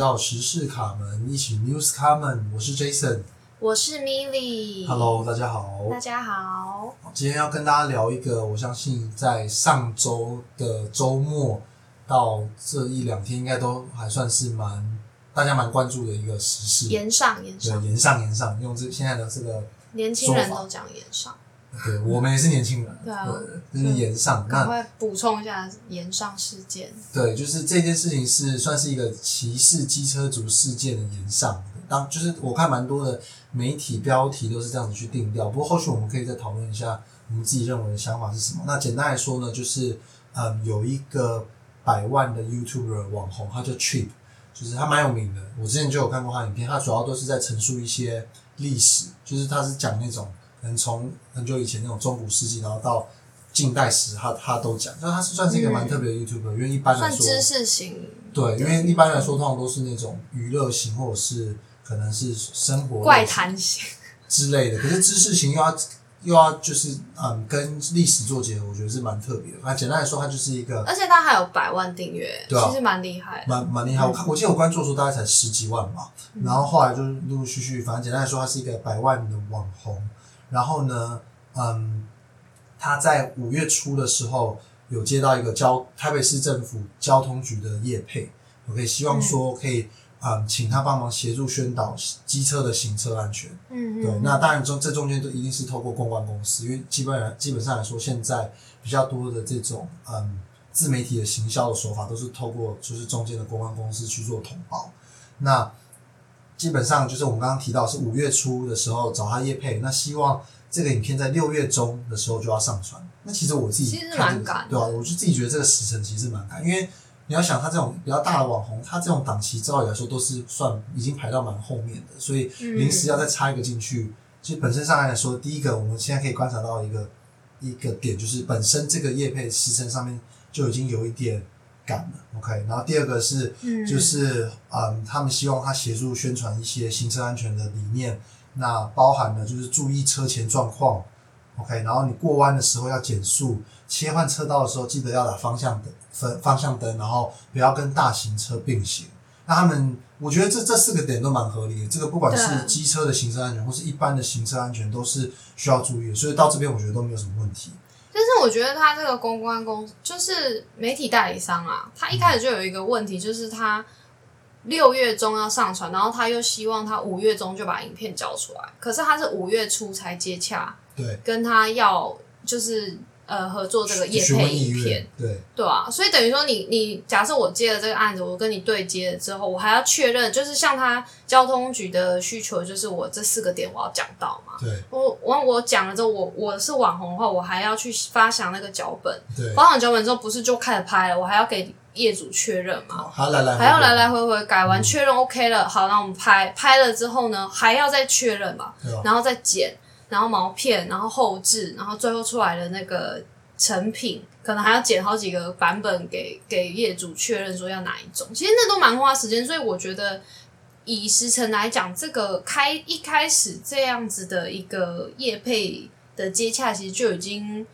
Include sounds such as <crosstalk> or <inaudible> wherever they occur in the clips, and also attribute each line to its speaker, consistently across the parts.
Speaker 1: 到时事卡门，一起 News 卡门，我是 Jason。
Speaker 2: 我是 Milly。
Speaker 1: Hello，大家好。
Speaker 2: 大家好。
Speaker 1: 今天要跟大家聊一个，我相信在上周的周末到这一两天，应该都还算是蛮大家蛮关注的一个时事。
Speaker 2: 延上，延
Speaker 1: 对，
Speaker 2: 上，
Speaker 1: 延上延上，用这现在的这个，
Speaker 2: 年轻人都讲延上，
Speaker 1: 对我们也是年轻人，
Speaker 2: 对啊
Speaker 1: 就是延上。那
Speaker 2: 赶快补充一下延上事件。
Speaker 1: 对，就是这件事情是算是一个歧视机车族事件的延上。当就是我看蛮多的媒体标题都是这样子去定调，不过后续我们可以再讨论一下我们自己认为的想法是什么。那简单来说呢，就是嗯，有一个百万的 YouTuber 网红，他叫 Trip，就是他蛮有名的。我之前就有看过他影片，他主要都是在陈述一些历史，就是他是讲那种可能从很久以前那种中古世纪，然后到近代史，他他都讲。那他是算是一个蛮特别的 YouTuber，、因为一般来说
Speaker 2: 算知识型，
Speaker 1: 对，因为一般来说，通常都是那种娱乐型，或者是可能是生活
Speaker 2: 怪谈型，
Speaker 1: 之类的。可是知识型又要又要就是嗯，跟历史做结合，我觉得是蛮特别的。那简单来说，它就是一个
Speaker 2: 而且它还有百万订阅，
Speaker 1: 对啊
Speaker 2: 其实蛮厉害。
Speaker 1: 蛮蛮厉害。我看我记得我关注的时候大概才十几万吧，然后后来就是陆陆续续，反正简单来说，它是一个百万的网红。然后呢，嗯，他在五月初的时候有接到一个交台北市政府交通局的业配，OK，希望说可以嗯请他帮忙协助宣导机车的行车安全。
Speaker 2: 嗯
Speaker 1: 对，
Speaker 2: 嗯，
Speaker 1: 那当然中这中间都一定是透过公关公司，因为基本上基本上来说，现在比较多的这种嗯自媒体的行销的手法，都是透过就是中间的公关公司去做统包。那基本上就是我们刚刚提到是五月初的时候找他叶配，那希望这个影片在六月中的时候就要上传。那其实我自己对啊，我就自己觉得这个时辰其实蛮赶，因为你要想他这种比较大的网红，他这种档期照理来说都是算已经排到蛮后面的，所以
Speaker 2: 嗯
Speaker 1: 临时要再插一个进去，其实本身上来说，第一个我们现在可以观察到一个一个点，就是本身这个叶配时辰上面就已经有一点，OK。然后第二个是
Speaker 2: 嗯
Speaker 1: 就是嗯，他们希望他协助宣传一些行车安全的理念，那包含了就是注意车前状况，OK。然后你过弯的时候要减速，切换车道的时候记得要打方向灯，分方向灯，然后不要跟大型车并行。那他们，我觉得这这四个点都蛮合理的。这个不管是机车的行车安全，或是一般的行车安全，都是需要注意的。所以到这边，我觉得都没有什么问题。
Speaker 2: 但是我觉得他这个公关公就是媒体代理商啊，他一开始就有一个问题，就是他六月中要上传，然后他又希望他五月中就把影片交出来，可是他是五月初才接洽，
Speaker 1: 对，
Speaker 2: 跟他要就是呃合作这个业
Speaker 1: 询
Speaker 2: 配影片，，
Speaker 1: 对
Speaker 2: 对啊，所以等于说你你假设我接了这个案子，我跟你对接了之后，我还要确认，就是像他交通局的需求，就是我这四个点我要讲到嘛。
Speaker 1: 对
Speaker 2: 我我我讲了之后，我我是网红的话，我还要去发想那个脚本，
Speaker 1: 对，
Speaker 2: 发好脚本之后不是就开始拍了，我还要给业主确认嘛。
Speaker 1: 好，还要来来
Speaker 2: 还要来来回回改完，确认 OK 了，好，那我们拍拍了之后呢，还要再确认嘛，
Speaker 1: 对？
Speaker 2: 然后再剪，然后毛片，然后后置，然后最后出来的那个成品，可能还要剪好几个版本给给业主确认说要哪一种。其实那都蛮花时间，所以我觉得以时程来讲，这个开一开始这样子的一个业配的接洽，其实就已经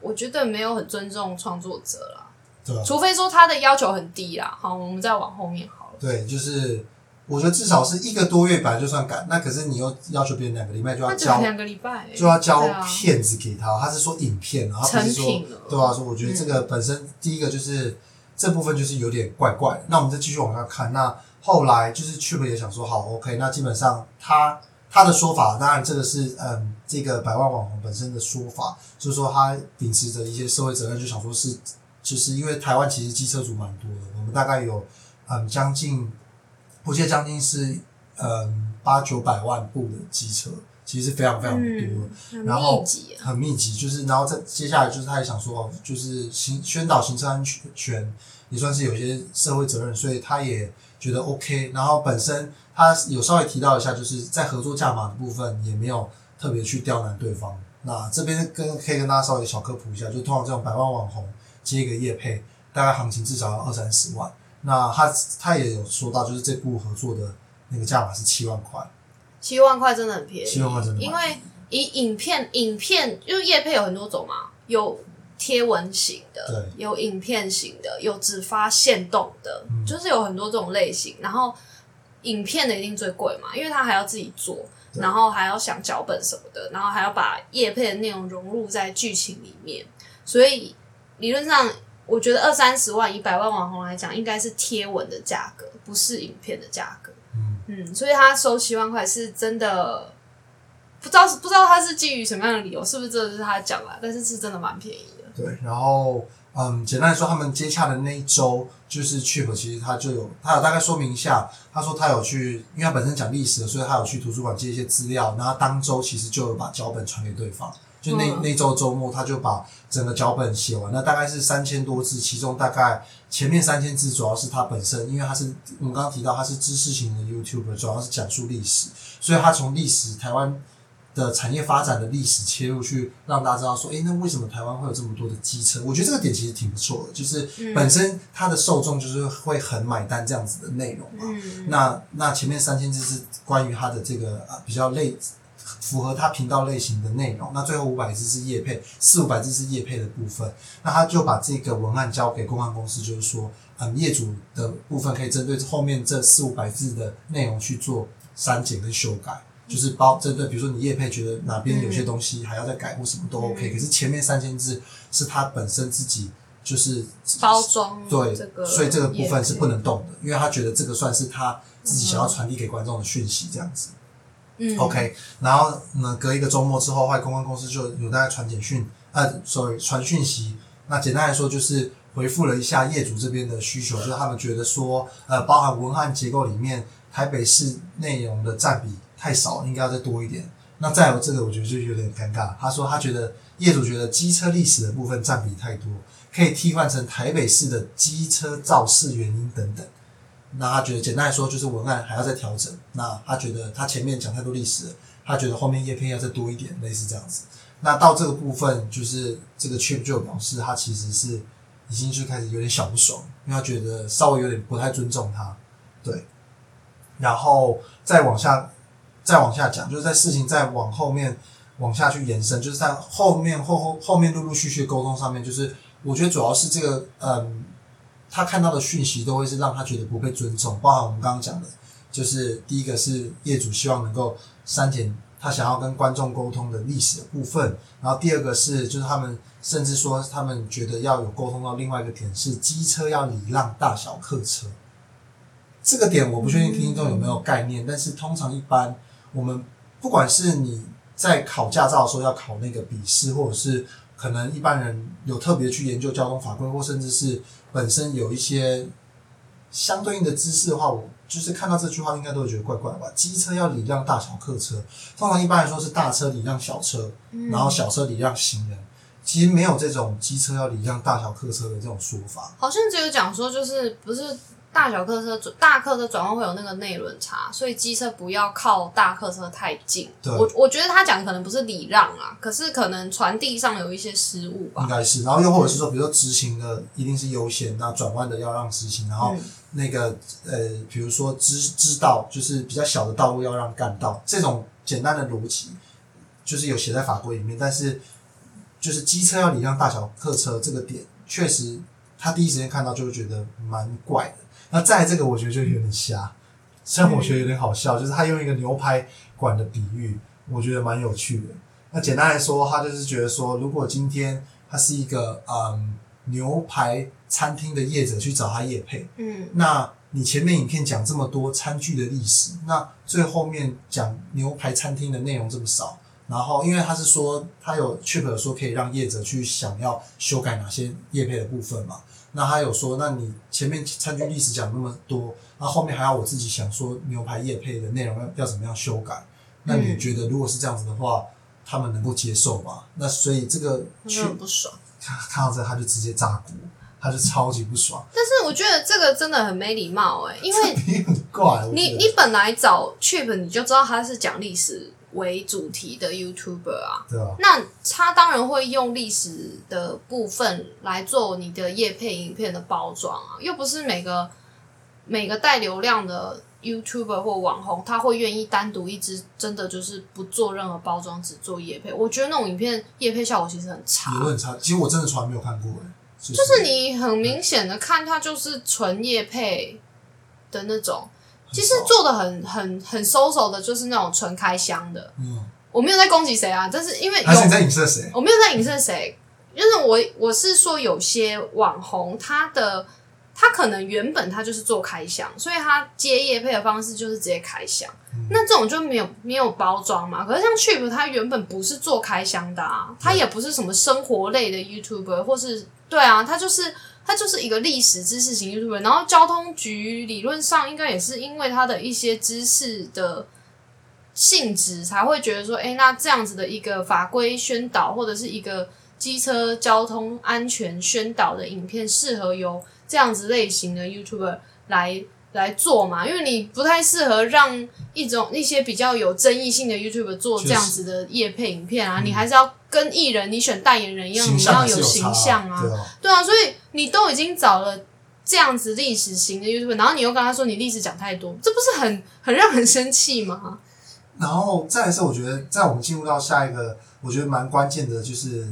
Speaker 2: 我觉得没有很尊重创作者了。
Speaker 1: 对吧？
Speaker 2: 除非说他的要求很低啦，好，我们再往后面好了。
Speaker 1: 对，就是我觉得至少是一个多月本来就算赶，那可是你又要求别人两个礼拜就要
Speaker 2: 那只
Speaker 1: 交
Speaker 2: 两个礼拜、欸，
Speaker 1: 就要交
Speaker 2: 对啊
Speaker 1: 片子给他，他是说影片然后不是说对啊，说我觉得这个本身第一个就是这部分就是有点怪怪的。那我们再继续往下看，那后来就是 Chip 也想说好 OK，那基本上他他的说法，当然这个是嗯这个百万网红本身的说法，就是说他秉持着一些社会责任，就想说是就是因为台湾其实机车族蛮多的，我们大概有嗯将近我记得将近是嗯八九百万部的机车，其实是非常非常多。
Speaker 2: 嗯，
Speaker 1: 然后。很密集，就是然后再接下来就是他也想说哦，就是行宣导行车安全也算是有些社会责任，所以他也觉得 OK。然后本身他有稍微提到一下，就是在合作价码的部分也没有特别去刁难对方。那这边跟可以跟大家稍微小科普一下，就通常这种百万网红接一个业配，大概行情至少要二三十万。那他他也有说到，就是这部合作的那个价码是七万块，
Speaker 2: 七万块真的很便宜，
Speaker 1: 七万块真的蛮
Speaker 2: 因为以影片影片就是叶配有很多种嘛，有贴文型的
Speaker 1: 对，
Speaker 2: 有影片型的，有只发现动的，
Speaker 1: 嗯
Speaker 2: 就是有很多这种类型。然后影片的一定最贵嘛，因为他还要自己做，然后还要想脚本什么的，然后还要把叶配的内容融入在剧情里面，所以理论上。我觉得二三十万以百万网红来讲，应该是贴文的价格，不是影片的价格。
Speaker 1: 嗯
Speaker 2: 嗯，所以他收七万块是真的，不知道是不知道他是基于什么样的理由，是不是这是他讲啦？但是是真的蛮便宜的。
Speaker 1: 对，然后嗯，简单来说，他们接洽的那一周，就是 Chip 其实他就有，他有大概说明一下，他说他有去，因为他本身讲历史的，所以他有去图书馆借一些资料，然后当周其实就有把脚本传给对方。就那、
Speaker 2: 嗯
Speaker 1: 那周周末，他就把整个脚本写完，那大概是三千多字，其中大概前面三千字主要是他本身，因为他是我们刚刚提到他是知识型的 YouTuber，主要是讲述历史，所以他从历史台湾的产业发展的历史切入去，让大家知道说，诶，那为什么台湾会有这么多的机车？我觉得这个点其实挺不错的，就是
Speaker 2: 嗯
Speaker 1: 本身它的受众就是会很买单这样子的内容嘛。
Speaker 2: 嗯，
Speaker 1: 那那前面三千字是关于他的这个呃比较类符合他频道类型的内容，那最后五百字是业配，四五百字是业配的部分，那他就把这个文案交给公关公司，就是说，嗯，业主的部分可以针对后面这四五百字的内容去做删减跟修改。就是包针对，比如说你业配觉得哪边有些东西还要再改或什么都 OK，、
Speaker 2: 嗯
Speaker 1: 可是前面三千字是他本身自己就是
Speaker 2: 包装
Speaker 1: 对，
Speaker 2: 这个，
Speaker 1: 所以这个部分是不能动的，因为他觉得这个算是他自己想要传递给观众的讯息，这样子。
Speaker 2: 嗯
Speaker 1: OK，然后呢，隔一个周末之后，后来公关公司就有大概传简讯，呃，sorry，传讯息。那简单来说，就是回复了一下业主这边的需求，就是他们觉得说，呃，包含文案结构里面，台北市内容的占比太少，应该要再多一点。那再有这个，我觉得就有点尴尬。他说他觉得业主觉得机车历史的部分占比太多，可以替换成台北市的机车肇事原因等等。那他觉得简单来说就是文案还要再调整。那他觉得他前面讲太多历史，他觉得后面叶片要再多一点，类似这样子。那到这个部分，就是这个 Chip 就表示他其实是已经就开始有点小不爽，因为他觉得稍微有点不太尊重他，对。然后再往下，再往下讲，就是在事情再往后面往下去延伸，就是在后面后后后面陆陆续续沟通上面，就是我觉得主要是这个嗯，他看到的讯息都会是让他觉得不被尊重，包含我们刚刚讲的，就是第一个是业主希望能够删减他想要跟观众沟通的历史的部分，然后第二个是就是他们甚至说他们觉得要有沟通到另外一个点是机车要礼让大小客车。这个点我不确定听众有没有概念，但是通常一般我们不管是你在考驾照的时候要考那个笔试，或者是可能一般人有特别去研究交通法规，或甚至是本身有一些相对应的知识的话，我就是看到这句话应该都会觉得怪怪的吧。机车要礼让大小客车，通常一般来说是大车礼让小车，
Speaker 2: 嗯
Speaker 1: 然后小车礼让行人。其实没有这种机车要礼让大小客车的这种说法。
Speaker 2: 好像只有讲说，就是不是大小客车转大客车转弯会有那个内轮差，所以机车不要靠大客车太近。
Speaker 1: 对
Speaker 2: 我我觉得他讲可能不是礼让啊，可是可能传递上有一些失误吧
Speaker 1: 应。该是，然后又或者是说，比如说直行的一定是优先，那转弯的要让直行，然后
Speaker 2: 嗯
Speaker 1: 那个呃，比如说支支道，就是比较小的道路要让干道，这种简单的逻辑就是有写在法规里面，但是就是机车要礼让大小客车这个点，确实他第一时间看到就会觉得蛮怪的。那再这个，我觉得就有点瞎，虽然我觉得有点好笑，就是他用一个牛排馆的比喻，我觉得蛮有趣的。那简单来说，他就是觉得说，如果今天他是一个嗯牛排餐厅的业者去找他业配，
Speaker 2: 嗯
Speaker 1: 那你前面影片讲这么多餐具的历史，那最后面讲牛排餐厅的内容这么少，然后因为他是说他有 Chip 说可以让业者去想要修改哪些业配的部分嘛，那他有说，那你前面餐具历史讲那么多，那后面还要我自己想说牛排叶配的内容要要怎么样修改？那你
Speaker 2: 嗯
Speaker 1: 觉得如果是这样子的话，他们能够接受吗？那所以这个
Speaker 2: 我
Speaker 1: 去
Speaker 2: 不爽。
Speaker 1: 看看到这他就直接炸锅，他就超级不爽，
Speaker 2: 但是我觉得这个真的很没礼貌哎、因为
Speaker 1: 你很怪，
Speaker 2: 你你本来找 Chip 你就知道他是讲历史为主题的 YouTuber 啊，
Speaker 1: 对啊？
Speaker 2: 那他当然会用历史的部分来做你的叶配影片的包装啊，又不是每个每个带流量的 YouTuber 或网红，他会愿意单独一支，真的就是不做任何包装，只做叶配。我觉得那种影片叶配效果其实很差，
Speaker 1: 也很差。其实我真的从来没有看过就
Speaker 2: 是你很明显的看，它就是纯叶配的那种，其实做的很很很收手的，就是那种纯开箱的。
Speaker 1: 嗯，
Speaker 2: 我没有在攻击谁啊，但是因为
Speaker 1: 还是你
Speaker 2: 有
Speaker 1: 在影射谁？
Speaker 2: 我没有在影射谁，就是我我是说有些网红他的他可能原本他就是做开箱，所以他接业配的方式就是直接开箱，那这种就没有没有包装嘛。可是像 Chip 他原本不是做开箱的啊，他也不是什么生活类的 YouTuber，或是对啊，他就是。他就是一个历史知识型 YouTuber，然后交通局理论上应该也是因为他的一些知识的性质，才会觉得说，哎，那这样子的一个法规宣导或者是一个机车交通安全宣导的影片，适合由这样子类型的 YouTuber 来来做嘛？因为你不太适合让一种一些比较有争议性的 YouTuber 做这样子的业配影片啊，你还是要跟艺人你选代言人一样，你要
Speaker 1: 有
Speaker 2: 形象啊，
Speaker 1: 对啊，
Speaker 2: 所以你都已经找了这样子历史型的 YouTube，然后你又跟他说你历史讲太多，这不是很很让人生气吗？
Speaker 1: 然后再来是，我觉得在我们进入到下一个，我觉得蛮关键的，就是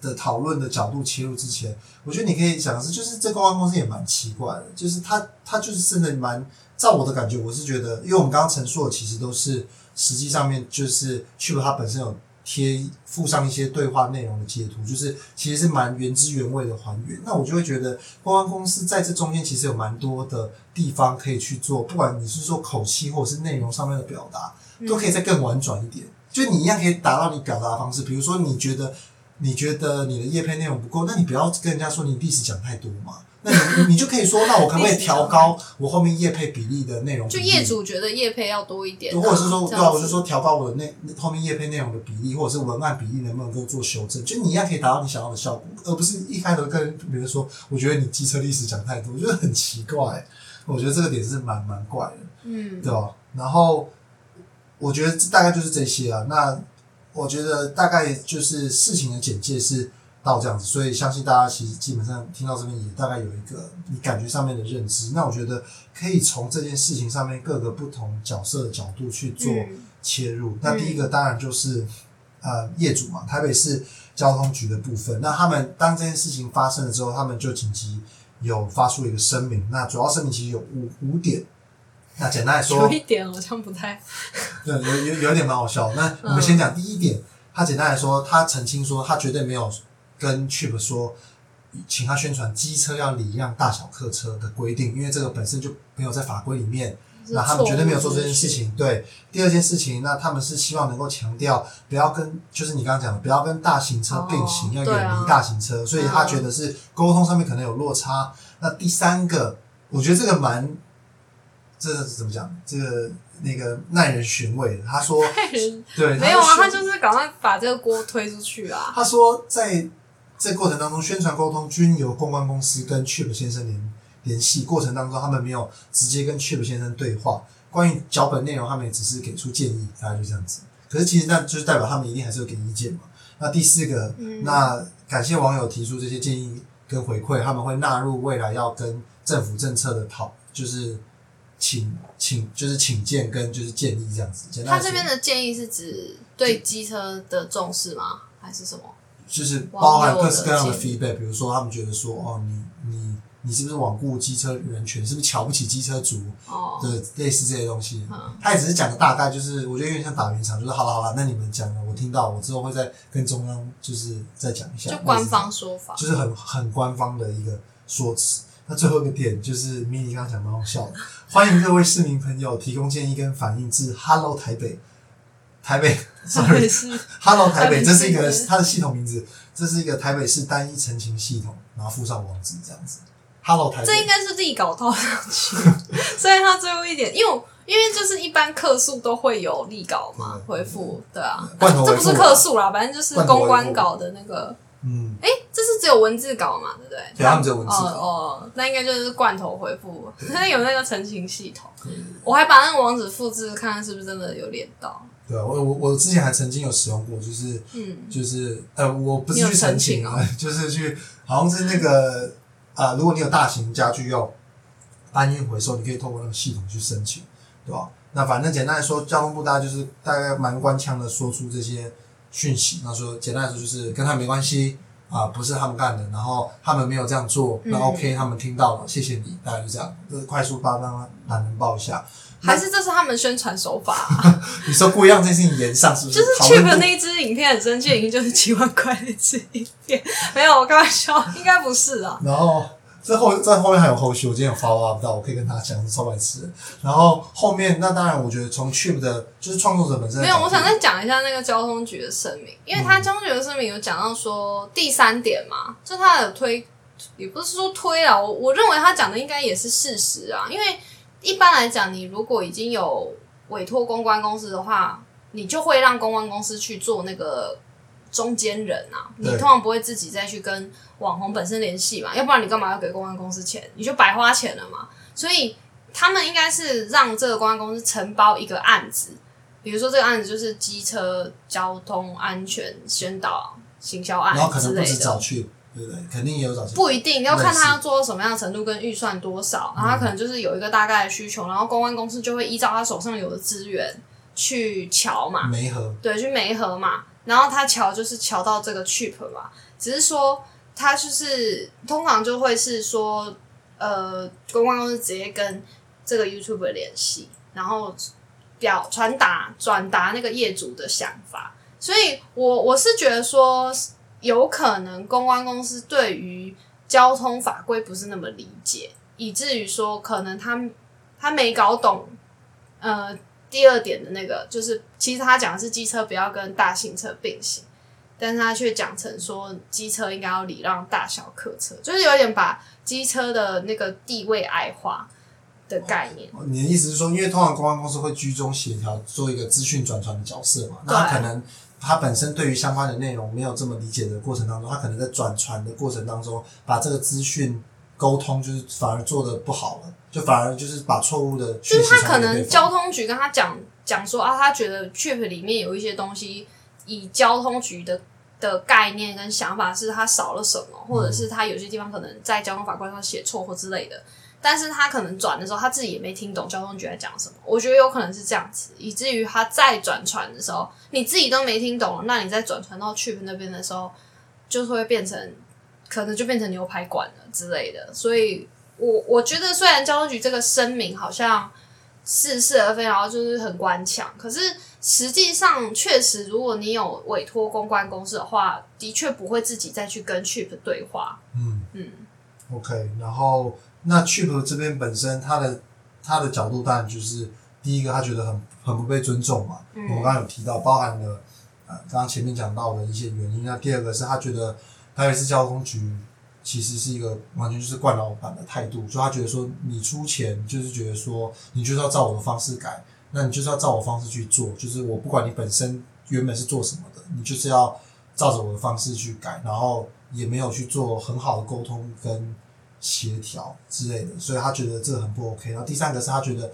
Speaker 1: 的讨论的角度切入之前，我觉得你可以讲的是，就是这公关公司也蛮奇怪的，就是他他就是真的蛮，照我的感觉，我是觉得，因为我们刚刚陈述的其实都是实际上面就是去了它本身有贴附上一些对话内容的截图，就是其实是蛮原汁原味的还原。那我就会觉得公关公司在这中间其实有蛮多的地方可以去做，不管你是说口气或者是内容上面的表达。都可以再更婉转一点，就你一样可以达到你表达的方式。比如说，你觉得你觉得你的叶配内容不够，那你不要跟人家说你历史讲太多嘛。那你你就可以说，那我可不可以调高我后面叶配比例的内容比例？
Speaker 2: 就业主觉得业配要多一点、啊，
Speaker 1: 或者是说，对啊，我就说调高我的内后面叶配内容的比例，或者是文案比例能不能够做修正？就你一样可以达到你想要的效果，而不是一开头跟别人说，我觉得你机车历史讲太多，我觉得很奇怪。我觉得这个点是蛮蛮怪的。
Speaker 2: 嗯，
Speaker 1: 对吧？然后我觉得大概就是这些啊。那我觉得大概就是事情的简介是到这样子，所以相信大家其实基本上听到这边也大概有一个你感觉上面的认知。那我觉得可以从这件事情上面各个不同角色的角度去做
Speaker 2: 嗯
Speaker 1: 切入。那第一个当然就是呃业主嘛，台北市交通局的部分。那他们当这件事情发生了之后，他们就紧急有发出一个声明。那主要声明其实有五五点。那简单来说
Speaker 2: 有，一点好像不太，<laughs>
Speaker 1: 对，有有有一点蛮好笑。那我们先讲第一点，他简单来说，他澄清说，他绝对没有跟 Chip 说，请他宣传机车要礼让大小客车的规定，因为这个本身就没有在法规里面。那他们绝对没有做这件事情。对，第二件事情，那他们是希望能够强调，不要跟，就是你刚刚讲的，不要跟大型车并行，
Speaker 2: 哦
Speaker 1: 要远离大型车，所以他觉得是沟通上面可能有落差。那第三个，我觉得这个蛮，这个怎么讲？这个那个耐人寻味的。他说，<laughs> 对，
Speaker 2: 没有啊，他就是赶快把这个锅推出去啊。
Speaker 1: 他说，在这过程当中，宣传沟通均由公关公司跟 Chip 先生联联系。过程当中，他们没有直接跟 Chip 先生对话。关于脚本内容，他们也只是给出建议，大概就这样子。可是其实那就是代表他们一定还是有给意见嘛。那第四个，
Speaker 2: 嗯
Speaker 1: 那感谢网友提出这些建议跟回馈，他们会纳入未来要跟政府政策的讨，就是请请就是请见跟就是建议这样子。
Speaker 2: 他这边的建议是指对机车的重视吗？还是什么？
Speaker 1: 就是包含各式各样的 feedback，比如说他们觉得说，哦，你你你是不是罔顾机车人权，是不是瞧不起机车族
Speaker 2: 哦，
Speaker 1: 的类似这些东西
Speaker 2: 嗯。
Speaker 1: 他也只是讲个大概，就是我觉得有点像打圆场，就是好了好了，那你们讲了，我听到，我之后会再跟中央就是再讲一下，
Speaker 2: 就官方说法。
Speaker 1: 就是很很官方的一个说辞。那最后一个点就是迷你刚刚讲蛮好笑的，欢迎各位市民朋友提供建议跟反映至 Hello 台北，台北，<laughs> sorry，
Speaker 2: 是。
Speaker 1: Hello 台北，这是一个它的系统名字，这是一个台北市单一澄清系统，然后附上网址这样子。Hello 台北，
Speaker 2: 这应该是立稿套上去，所以他最后一点，因为因为就是一般客诉都会有立稿嘛
Speaker 1: 嗯
Speaker 2: 回复，对啊，
Speaker 1: 罐头
Speaker 2: 这不是客诉啦，反正就是公关稿的那个，
Speaker 1: 嗯，
Speaker 2: 哎，这是只有文字稿嘛，对不对？
Speaker 1: 对他们只有文字稿。
Speaker 2: 哦哦，那应该就是罐头回复，它 <laughs> 有那个澄清系统，我还把那个网址复制，看看是不是真的有连到，
Speaker 1: 对啊，我我我之前还曾经有使用过，就是
Speaker 2: 嗯，
Speaker 1: 就是呃，我不是去澄
Speaker 2: 澄清
Speaker 1: 清啊，<laughs> 就是去好像是那个啊、呃如果你有大型家具要，搬运回收，你可以透过那个系统去申请，对吧？那反正简单来说，交通部大概就是大概蛮官腔的说出这些讯息。那说简单来说就是跟他没关系啊，不是他们干的，然后他们没有这样做，那
Speaker 2: 嗯
Speaker 1: OK，他们听到了，谢谢你，大概就这样。就是快速帮他懒人报一下。
Speaker 2: 还是这是他们宣传手法、啊？<laughs>
Speaker 1: 你说故意让这件事情延上，是不是？
Speaker 2: 就是
Speaker 1: 讨论
Speaker 2: Chip
Speaker 1: 度
Speaker 2: 那一支影片很生气，已经就是几万块的一支影片，没有，我开玩笑，应该不是啊。
Speaker 1: 然后这后在后面还有后续，我今天有 follow up 到，我可以跟他讲是超白痴。然后后面那当然，我觉得从 Chip 的就是创作者本身的
Speaker 2: 没有，我想再讲一下那个交通局的声明，因为他交通局的声明有讲到说第三点嘛，就他有推，也不是说推啊，我我认为他讲的应该也是事实啊，因为一般来讲，你如果已经有委托公关公司的话，你就会让公关公司去做那个中间人啊，你通常不会自己再去跟网红本身联系嘛，要不然你干嘛要给公关公司钱？你就白花钱了嘛。所以他们应该是让这个公关公司承包一个案子，比如说这个案子就是机车交通安全宣导行销案
Speaker 1: 然后可能不
Speaker 2: 之类的。
Speaker 1: 止找 Chip，对不对？肯定也有找。
Speaker 2: 不一定要看他要做到什么样的程度跟预算多少，然后他可能就是有一个大概的需求，然后公关公司就会依照他手上有的资源去瞧嘛，
Speaker 1: 媒合。
Speaker 2: 对，去媒合嘛，然后他瞧就是瞧到这个 cheap 嘛，只是说他就是通常就会是说，呃，公关公司直接跟这个 YouTuber 联系，然后表传达转达那个业主的想法，所以我我是觉得说，有可能公关公司对于交通法规不是那么理解，以至于说可能他他没搞懂，呃，第二点的那个就是，其实他讲的是机车不要跟大型车并行，但是他却讲成说机车应该要礼让大小客车，就是有点把机车的那个地位矮化的概念。
Speaker 1: 哦你的意思是说，因为通常公关公司会居中协调，做一个资讯转传的角色嘛？那他可能他本身对于相关的内容没有这么理解的过程当中，他可能在转传的过程当中，把这个资讯沟通就是反而做的不好了，就反而就是把错误的
Speaker 2: 就是他可能交通局跟他讲讲说啊，他觉得 Trip 里面有一些东西，以交通局的的概念跟想法是他少了什么，或者是他有些地方可能在交通法规上写错或之类的。但是他可能转的时候，他自己也没听懂交通局在讲什么。我觉得有可能是这样子，以至于他再转传的时候，你自己都没听懂，那你再转传到去那边的时候，就是会变成可能就变成牛排馆了之类的。所以我我觉得，虽然交通局这个声明好像似是而非，然后就是很官腔，可是实际上确实，如果你有委托公关公司的话，的确不会自己再去跟 Chip 对话。
Speaker 1: 嗯
Speaker 2: 嗯
Speaker 1: OK，然后那 Chip 这边本身他的他的角度当然就是第一个，他觉得很很不被尊重嘛。
Speaker 2: 嗯
Speaker 1: 我们刚刚有提到，包含了呃刚刚前面讲到的一些原因。那第二个是他觉得台北市交通局其实是一个完全就是惯老板的态度，就他觉得说你出钱就是觉得说你就是要照我的方式改，那你就是要照我方式去做，就是我不管你本身原本是做什么的，你就是要照着我的方式去改，然后也没有去做很好的沟通跟协调之类的，所以他觉得这个很不 OK。然后第三个是他觉得，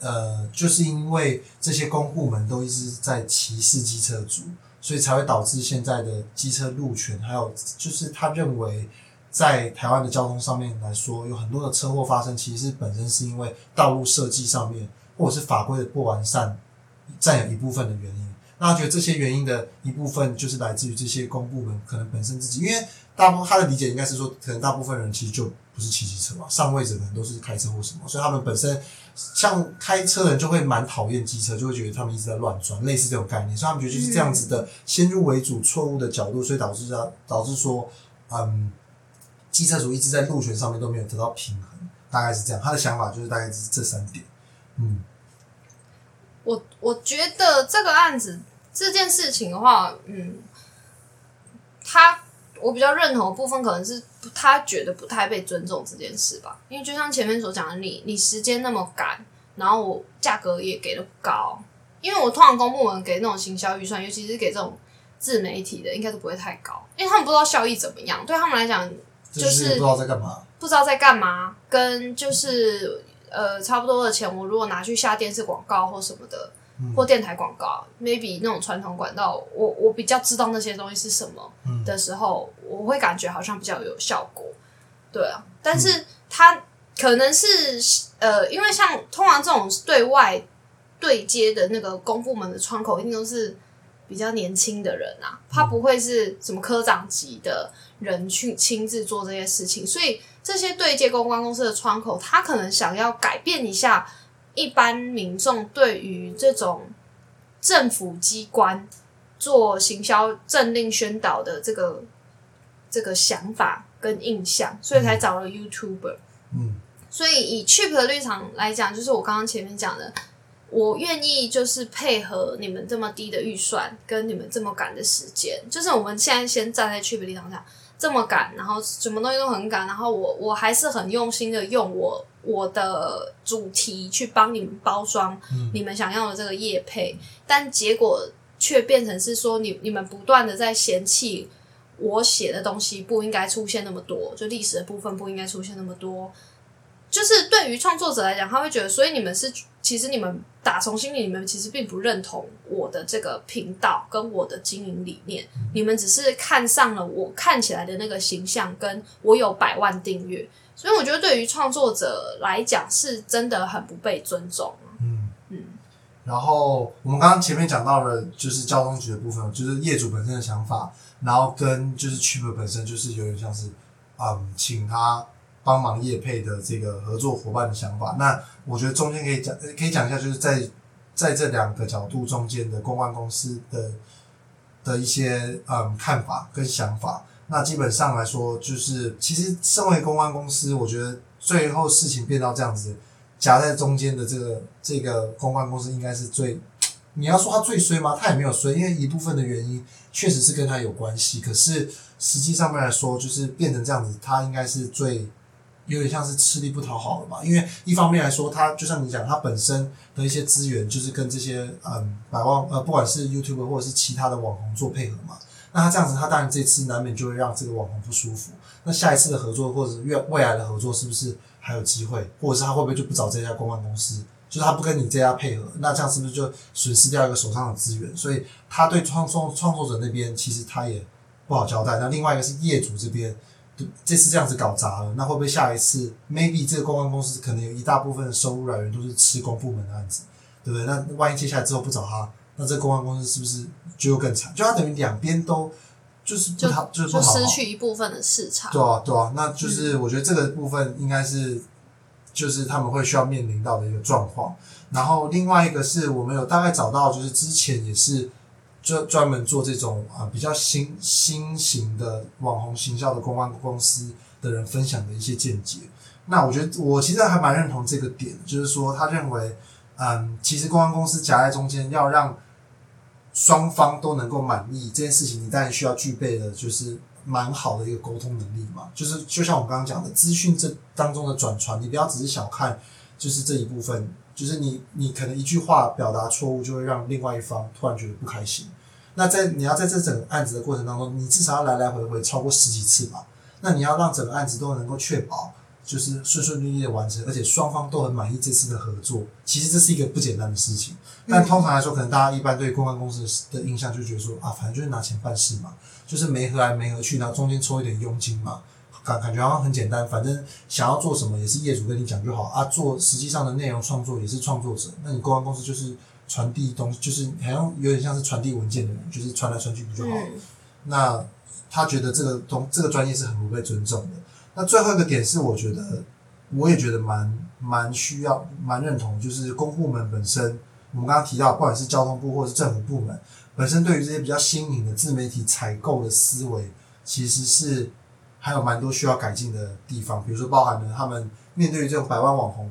Speaker 1: 呃，就是因为这些公部门都一直在歧视机车族，所以才会导致现在的机车路权，还有就是他认为在台湾的交通上面来说，有很多的车祸发生，其实本身是因为道路设计上面或者是法规的不完善，占有一部分的原因。那他觉得这些原因的一部分就是来自于这些公部门可能本身自己，因为大部他的理解应该是说，可能大部分人其实就不是骑机车嘛，上位者可能都是开车或什么，所以他们本身像开车人就会蛮讨厌机车，就会觉得他们一直在乱转，类似这种概念，所以他们觉得就是这样子的先入为主、错误的角度，所以导致他导致说，嗯，机车组一直在路权上面都没有得到平衡，大概是这样。他的想法就是大概是这三点，嗯
Speaker 2: 我我觉得这个案子这件事情的话，嗯，他我比较认同的部分可能是他觉得不太被尊重这件事吧，因为就像前面所讲的，你你时间那么赶，然后我价格也给的高，因为我通常公部门给那种行销预算，尤其是给这种自媒体的，应该都不会太高，因为他们不知道效益怎么样，对他们来讲
Speaker 1: 就是不知道在干嘛。
Speaker 2: 不知道在干嘛，跟就是呃差不多的钱，我如果拿去下电视广告或什么的，
Speaker 1: 嗯
Speaker 2: 或电台广告，maybe 那种传统管道，我我比较知道那些东西是什么的时候，我会感觉好像比较有效果，对啊。但是它可能是呃，因为像通常这种对外对接的那个公部门的窗口，一定都是比较年轻的人啊，他不会是什么科长级的人去亲自做这些事情，所以这些对接公关公司的窗口，他可能想要改变一下一般民众对于这种政府机关做行销政令宣导的这个这个想法跟印象，所以才找了 YouTuber。
Speaker 1: 嗯。
Speaker 2: 所以以 Cheap 的立场来讲，就是我刚刚前面讲的，我愿意就是配合你们这么低的预算，跟你们这么赶的时间，就是我们现在先站在 Cheap 的立场上，这么赶，然后什么东西都很赶，然后我我还是很用心的用我我的主题去帮你们包装你们想要的这个业配，但结果却变成是说你你们不断的在嫌弃我写的东西不应该出现那么多，就历史的部分不应该出现那么多。就是对于创作者来讲，他会觉得，所以你们是其实你们打从心里，你们其实并不认同我的这个频道跟我的经营理念，你们只是看上了我看起来的那个形象，跟我有百万订阅，所以我觉得对于创作者来讲，是真的很不被尊重。
Speaker 1: 嗯
Speaker 2: 嗯。
Speaker 1: 然后我们刚刚前面讲到了，就是交通局的部分，就是业主本身的想法，然后跟就是区伯本身就是有点像是，嗯，请他帮忙业配的这个合作伙伴的想法。那我觉得中间可以讲，可以讲一下，就是在在这两个角度中间的公关公司的的一些嗯看法跟想法。那基本上来说，就是其实身为公关公司，我觉得最后事情变到这样子，夹在中间的这个这个公关公司应该是最，你要说他最衰吗？他也没有衰，因为一部分的原因确实是跟他有关系。可是实际上面来说，就是变成这样子，他应该是最有点像是吃力不讨好了吧？因为一方面来说，他就像你讲，他本身的一些资源就是跟这些嗯百万呃不管是 YouTube 或者是其他的网红做配合嘛。那他这样子，他当然这次难免就会让这个网红不舒服。那下一次的合作或者是未来的合作，是不是还有机会？或者是他会不会就不找这家公关公司？就是他不跟你这家配合，那这样是不是就损失掉一个手上的资源？所以他对创作创作者那边其实他也不好交代。那另外一个是业主这边，这次这样子搞砸了，那会不会下一次 maybe 这个公关公司可能有一大部分的收入来源都是吃公部门的案子，对不对？那万一接下来之后不找他，那这个公关公司是不是就又更惨？就他等于两边都就是不好，就是不好好
Speaker 2: 失去一部分的市场。
Speaker 1: 对啊，对啊，那就是我觉得这个部分应该是就是他们会需要面临到的一个状况。然后另外一个是我们有大概找到，就是之前也是专专门做这种啊、比较新新型的网红行销的公关公司的人分享的一些见解。那我觉得我其实还蛮认同这个点，就是说他认为，嗯，其实公关公司夹在中间，要让双方都能够满意这件事情，你当然需要具备的就是蛮好的一个沟通能力嘛。就是就像我刚刚讲的，资讯这当中的转传，你不要只是小看，就是这一部分，就是你你可能一句话表达错误，就会让另外一方突然觉得不开心。那在你要在这整个案子的过程当中，你至少要来来回回超过十几次吧。那你要让整个案子都能够确保就是顺顺利利的完成，而且双方都很满意这次的合作。其实这是一个不简单的事情。但通常来说，可能大家一般对公关公司的印象就觉得说啊，反正就是拿钱办事嘛，就是没合来没合去，然后中间抽一点佣金嘛，感感觉好像很简单。反正想要做什么也是业主跟你讲就好啊，做实际上的内容创作也是创作者。那你公关公司就是传递东西，就是好像有点像是传递文件的人，就是传来传去不就好了？
Speaker 2: 嗯
Speaker 1: 那他觉得这个东这个专业是很不被尊重的。那最后一个点是，我觉得我也觉得蛮蛮需要蛮认同，就是公部门本身，我们刚刚提到，不管是交通部或是政府部门，本身对于这些比较新颖的自媒体采购的思维，其实是还有蛮多需要改进的地方。比如说，包含了他们面对于这种百万网红，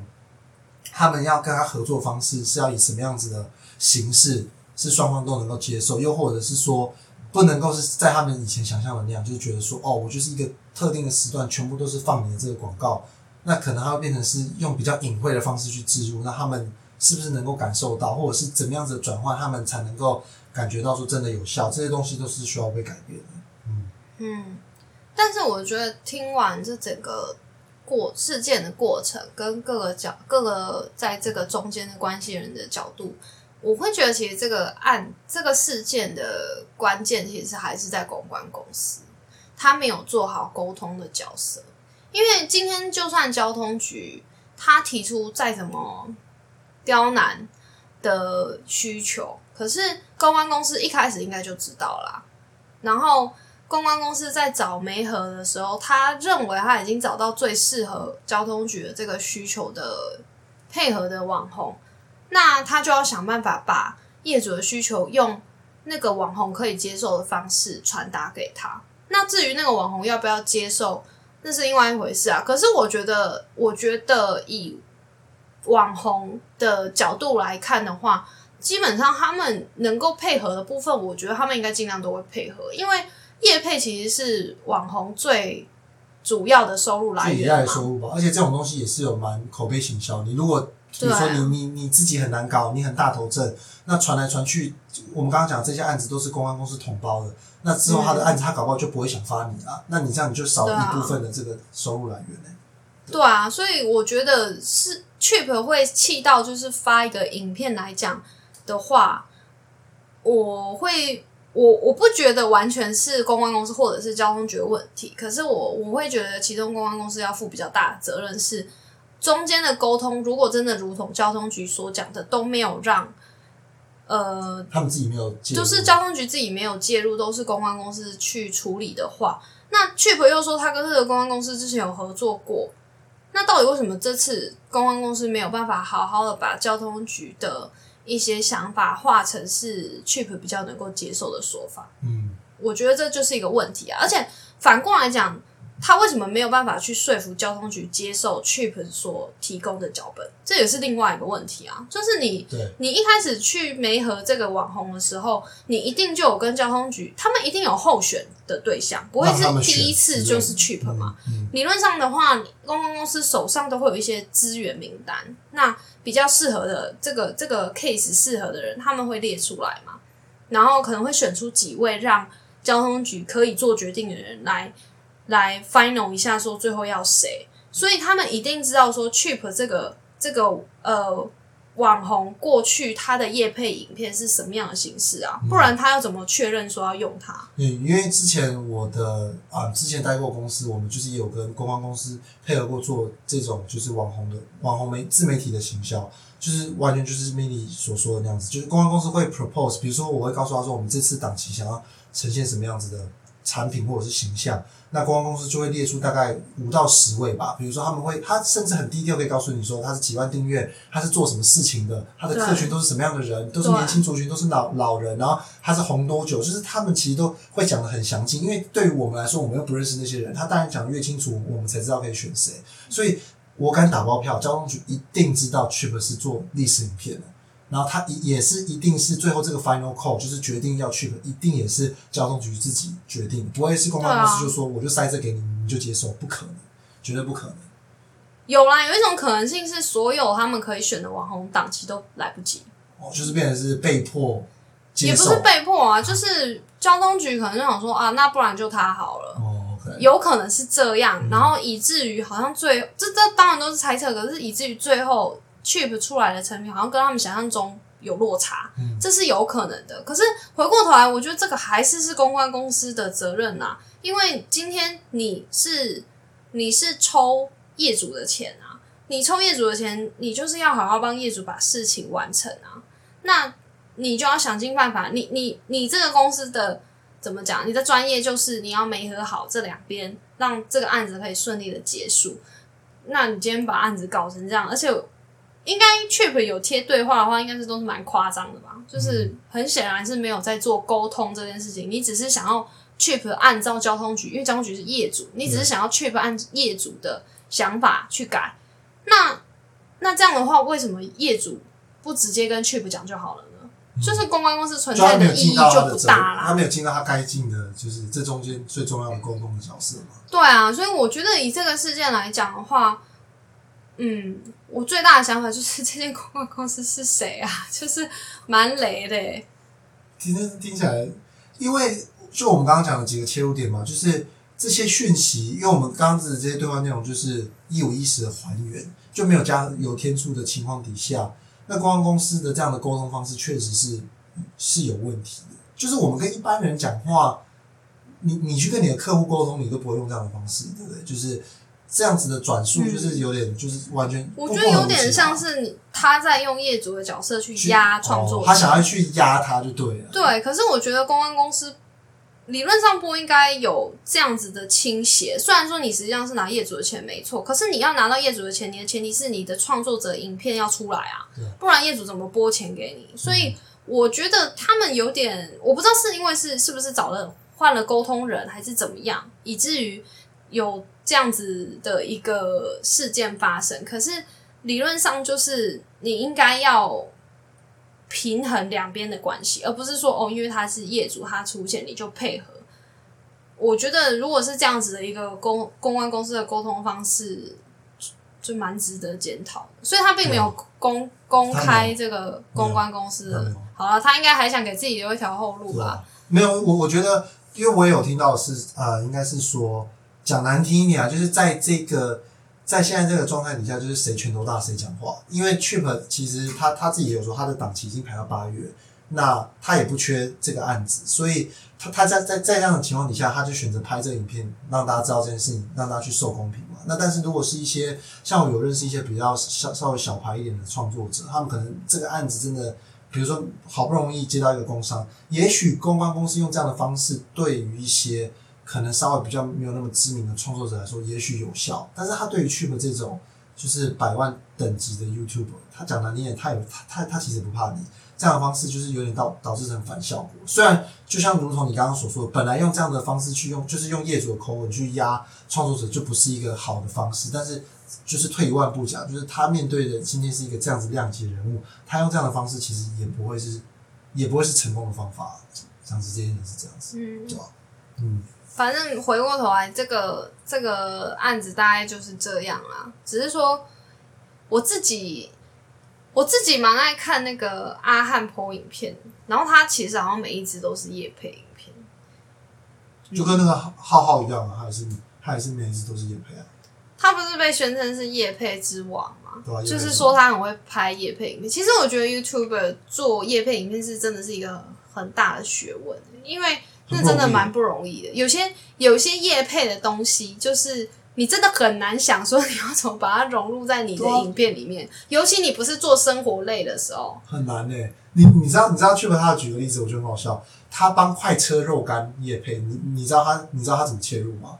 Speaker 1: 他们要跟他合作方式是要以什么样子的形式，是双方都能够接受，又或者是说。不能够是在他们以前想象的那样，就是觉得说，哦，我就是一个特定的时段，全部都是放你的这个广告，那可能它会变成是用比较隐晦的方式去植入，那他们是不是能够感受到，或者是怎么样子的转换，他们才能够感觉到说真的有效？这些东西都是需要被改变的。嗯
Speaker 2: 嗯，但是我觉得听完这整个过事件的过程，跟各个角各个在这个中间的关系人的角度，我会觉得其实这个案这个事件的关键，其实还是在公关公司，他没有做好沟通的角色。因为今天就算交通局他提出再怎么刁难的需求，可是公关公司一开始应该就知道啦。然后公关公司在找媒合的时候，他认为他已经找到最适合交通局的这个需求的配合的网红，那他就要想办法把业主的需求用那个网红可以接受的方式传达给他。那至于那个网红要不要接受，那是另外一回事啊。可是我觉得，我觉得以网红的角度来看的话，基本上他们能够配合的部分，我觉得他们应该尽量都会配合，因为业配其实是网红最主要的收入来
Speaker 1: 最依赖
Speaker 2: 源嘛。
Speaker 1: 的收入吧，而且这种东西也是有蛮口碑行销。你如果比如说
Speaker 2: 对啊。
Speaker 1: 你你你自己很难搞，你很大头症，那传来传去，我们刚刚讲这些案子都是公安公司统包的，那之后他的案子他搞不好就不会想发你啊，那你这样你就少
Speaker 2: 对啊。
Speaker 1: 一部分的这个收入来源呢、
Speaker 2: 对啊，所以我觉得是 Chip 会气到，就是发一个影片来讲的话，我会我我不觉得完全是公关公司或者是交通局的问题，可是我我会觉得其中公关公司要负比较大的责任是中间的沟通，如果真的如同交通局所讲的都没有让呃
Speaker 1: 他们自己没有介入。
Speaker 2: 就是交通局自己没有介入，都是公关公司去处理的话，那 Chip 又说他跟这个公关公司之前有合作过，那到底为什么这次公关公司没有办法好好的把交通局的一些想法化成是 Chip 比较能够接受的说法？
Speaker 1: 嗯，
Speaker 2: 我觉得这就是一个问题啊。而且反过来讲，他为什么没有办法去说服交通局接受 Chip 所提供的脚本？这也是另外一个问题啊。就是你，你一开始去媒合这个网红的时候，你一定就有跟交通局，他们一定有候选的对象，不会是第一次就是 Chip 嘛。
Speaker 1: 嗯，
Speaker 2: 理论上的话，公关公司手上都会有一些资源名单，那比较适合的这个这个 case 适合的人，他们会列出来嘛，然后可能会选出几位让交通局可以做决定的人来来 final 一下，说最后要谁，所以他们一定知道说 Cheap 这个这个呃网红过去他的业配影片是什么样的形式啊，不然他要怎么确认说要用它？
Speaker 1: 嗯，因为之前我的啊，之前待过公司，我们就是也有跟公关公司配合过做这种就是网红的网红媒自媒体的行销，就是完全就是 mini 所说的那样子，就是公关公司会 propose，比如说我会告诉他说，我们这次档期想要呈现什么样子的产品或者是形象，那公关公司就会列出大概五到十位吧，比如说他们会，他甚至很低调可以告诉你说他是几万订阅，他是做什么事情的，他的客群都是什么样的人，都是年轻族群，都是老老人，然后他是红多久，就是他们其实都会讲的很详尽，因为对于我们来说，我们又不认识那些人，他当然讲的越清楚，我们才知道可以选谁，所以我敢打包票，交通局一定知道 Chip 是做历史影片的。然后他也也是一定是最后这个 final call，就是决定要去的，一定也是交通局自己决定，不会是公关公司就说我就塞这给你，你就接受，不可能，绝对不可能。
Speaker 2: 有啦，有一种可能性是所有他们可以选的网红档期都来不及。
Speaker 1: 哦，就是变成是被迫接受。
Speaker 2: 也不是被迫啊，就是交通局可能就想说啊，那不然就他好了，
Speaker 1: 哦
Speaker 2: 有可能是这样，
Speaker 1: 嗯
Speaker 2: 然后以至于好像最这这当然都是猜测，可是以至于最后 Chip 出来的成品好像跟他们想象中有落差，
Speaker 1: 嗯
Speaker 2: 这是有可能的。可是回过头来，我觉得这个还是是公关公司的责任呐、因为今天你是你是抽业主的钱啊，你抽业主的钱，你就是要好好帮业主把事情完成啊，那你就要想尽办法，你你你这个公司的怎么讲？你的专业就是你要媒合好这两边，让这个案子可以顺利的结束。那你今天把案子搞成这样，而且应该 Trip 有贴对话的话，应该是都是蛮夸张的吧？就是很显然是没有在做沟通这件事情，你只是想要 Trip 按照交通局，因为交通局是业主，你只是想要 Trip 按业主的想法去改。那那这样的话，为什么业主不直接跟 Trip 讲就好了呢？就是公关公司存在的意义就不大啦。
Speaker 1: 他没有尽到他该尽的，就是这中间最重要的沟通的角色嘛。
Speaker 2: 对啊，所以我觉得以这个事件来讲的话，嗯，我最大的想法就是这间公关公司是谁啊？<laughs> 就是蛮雷的欸。
Speaker 1: 听听起来，因为就我们刚刚讲的几个切入点嘛，就是这些讯息，因为我们刚刚的这些对话内容就是一五一十的还原，就没有加有天数的情况底下，那公关公司的这样的沟通方式确实是是有问题的。就是我们跟一般人讲话，你你去跟你的客户沟通，你都不会用这样的方式，对不对？就是这样子的转述，
Speaker 2: 嗯
Speaker 1: 就是有点就是完全不
Speaker 2: 我觉得有点像是你他在用业主的角色去压创作
Speaker 1: 他想要去压他就对了。
Speaker 2: 对，可是我觉得公关公司理论上不应该有这样子的倾斜。虽然说你实际上是拿业主的钱没错，可是你要拿到业主的钱，你的前提是你的创作者影片要出来啊，不然业主怎么拨钱给你？所以我觉得他们有点，我不知道是因为是是不是找了换了沟通人，还是怎么样，以至于有这样子的一个事件发生。可是理论上就是你应该要平衡两边的关系，而不是说哦，因为他是业主，他出现你就配合。我觉得如果是这样子的一个公公关公司的沟通方式，就蛮值得检讨的。所以他并没有公公开这个公关公司。好了，他应该还想给自己留一条后路吧。
Speaker 1: 没有我我觉得，因为我也有听到是呃，应该是说讲难听一点啊，就是在这个在现在这个状态底下，就是谁拳头大谁讲话。因为 Chip 其实他他自己也有说，他的档期已经排到八月，那他也不缺这个案子，所以他他在在在这样的情况底下，他就选择拍这个影片，让大家知道这件事情，让大家去受公平嘛。那但是如果是一些像我有认识一些比较稍稍微小牌一点的创作者，他们可能这个案子真的。比如说，好不容易接到一个工商，也许公关公司用这样的方式，对于一些可能稍微比较没有那么知名的创作者来说，也许有效。但是他对于 Tube 这种就是百万等级的 YouTuber，他讲难听点，他有他他他其实不怕你。这样的方式就是有点导导致成反效果。虽然就像如同你刚刚所说的，本来用这样的方式去用，就是用业主的口吻去压创作者，就不是一个好的方式。但是就是退一万步讲，就是他面对的今天是一个这样子量级的人物，他用这样的方式其实也不会是也不会是成功的方法。这样子这件事是这样子，
Speaker 2: 嗯，
Speaker 1: 对吧？嗯，
Speaker 2: 反正回过头来，这个这个案子大概就是这样啦。只是说我自己，我自己蛮爱看那个阿汉 PO 影片，然后他其实好像每一只都是夜配影片。
Speaker 1: 就跟那个浩浩一样啊，他也是他也是每一只都是夜配啊，
Speaker 2: 他不是被宣称是夜配之王吗？就是说他很会拍夜配影片。其实我觉得 YouTuber 做夜配影片是真的是一个很大的学问，因为那真的蛮不容易的。有些有些业配的东西，就是你真的很难想说你要怎么把它融入在你的影片里面，尤其你不是做生活类的时候。
Speaker 1: 很难呢、你你知道你知道 Chip 他举个例子，我觉得很好笑。他帮快车肉干叶配，你你知道他你知道他怎么切入吗？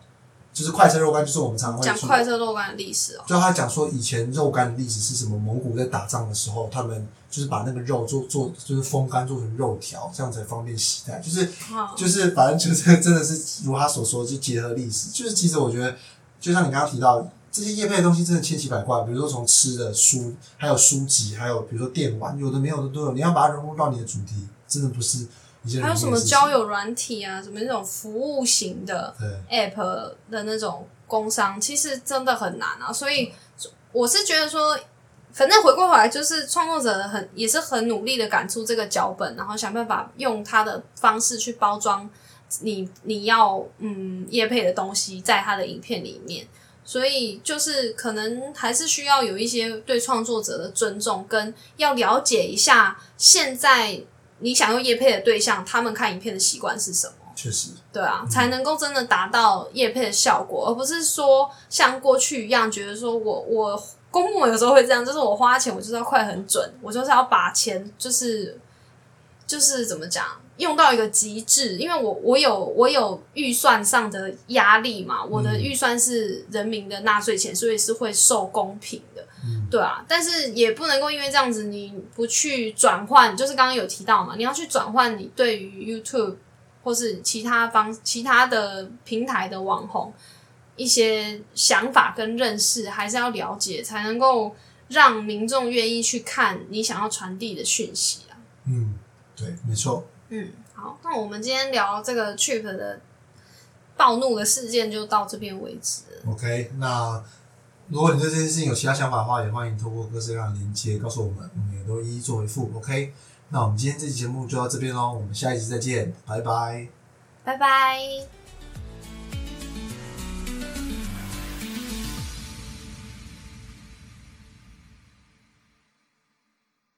Speaker 1: 就是快车肉干，就是我们常会
Speaker 2: 讲快车肉干的历史哦，
Speaker 1: 就他讲说，以前肉干的历史是什么？蒙古在打仗的时候，他们就是把那个肉做做，就是风干做成肉条，这样才方便携带。就是
Speaker 2: 啊
Speaker 1: 就是，反正就是 <laughs> 真的是如他所说，就结合历史。就是其实我觉得，就像你刚刚提到，这些业配的东西真的千奇百怪，比如说从吃的书，还有书籍，还有比如说电玩，有的没有的都有。你要把它融入到你的主题，真的不是一件
Speaker 2: 还有什么交友软体啊，什么那种服务型的
Speaker 1: 对
Speaker 2: app 的那种工商，其实真的很难啊。所以我是觉得说，反正回过头来，就是创作者很也是很努力的赶出这个脚本，然后想办法用他的方式去包装你你要嗯叶配的东西在他的影片里面。所以就是可能还是需要有一些对创作者的尊重，跟要了解一下现在你想用叶配的对象，他们看影片的习惯是什么。
Speaker 1: 确实，
Speaker 2: 对啊，才能够真的达到业配的效果，而不是说像过去一样，觉得说我我公募有时候会这样，就是我花钱我就是要快很准，我就是要把钱就是就是怎么讲，用到一个极致，因为我我有我有预算上的压力嘛，我的预算是人民的纳税钱，所以是会受公平的。
Speaker 1: 嗯，
Speaker 2: 对啊，但是也不能够因为这样子，你不去转换，就是刚刚有提到嘛，你要去转换你对于 YouTube 或是其他方其他的平台的网红一些想法跟认识，还是要了解，才能够让民众愿意去看你想要传递的讯息啊。
Speaker 1: 嗯，对，没错。
Speaker 2: 嗯，好，那我们今天聊这个 Chip 的暴怒的事件就到这边为止。
Speaker 1: OK，那如果你对这件事情有其他想法的话，也欢迎透过各式各样的连接告诉我们，我们也都一一做回复。OK，那我们今天这期节目就到这边喽，我们下一集再见，拜拜。
Speaker 2: 拜拜。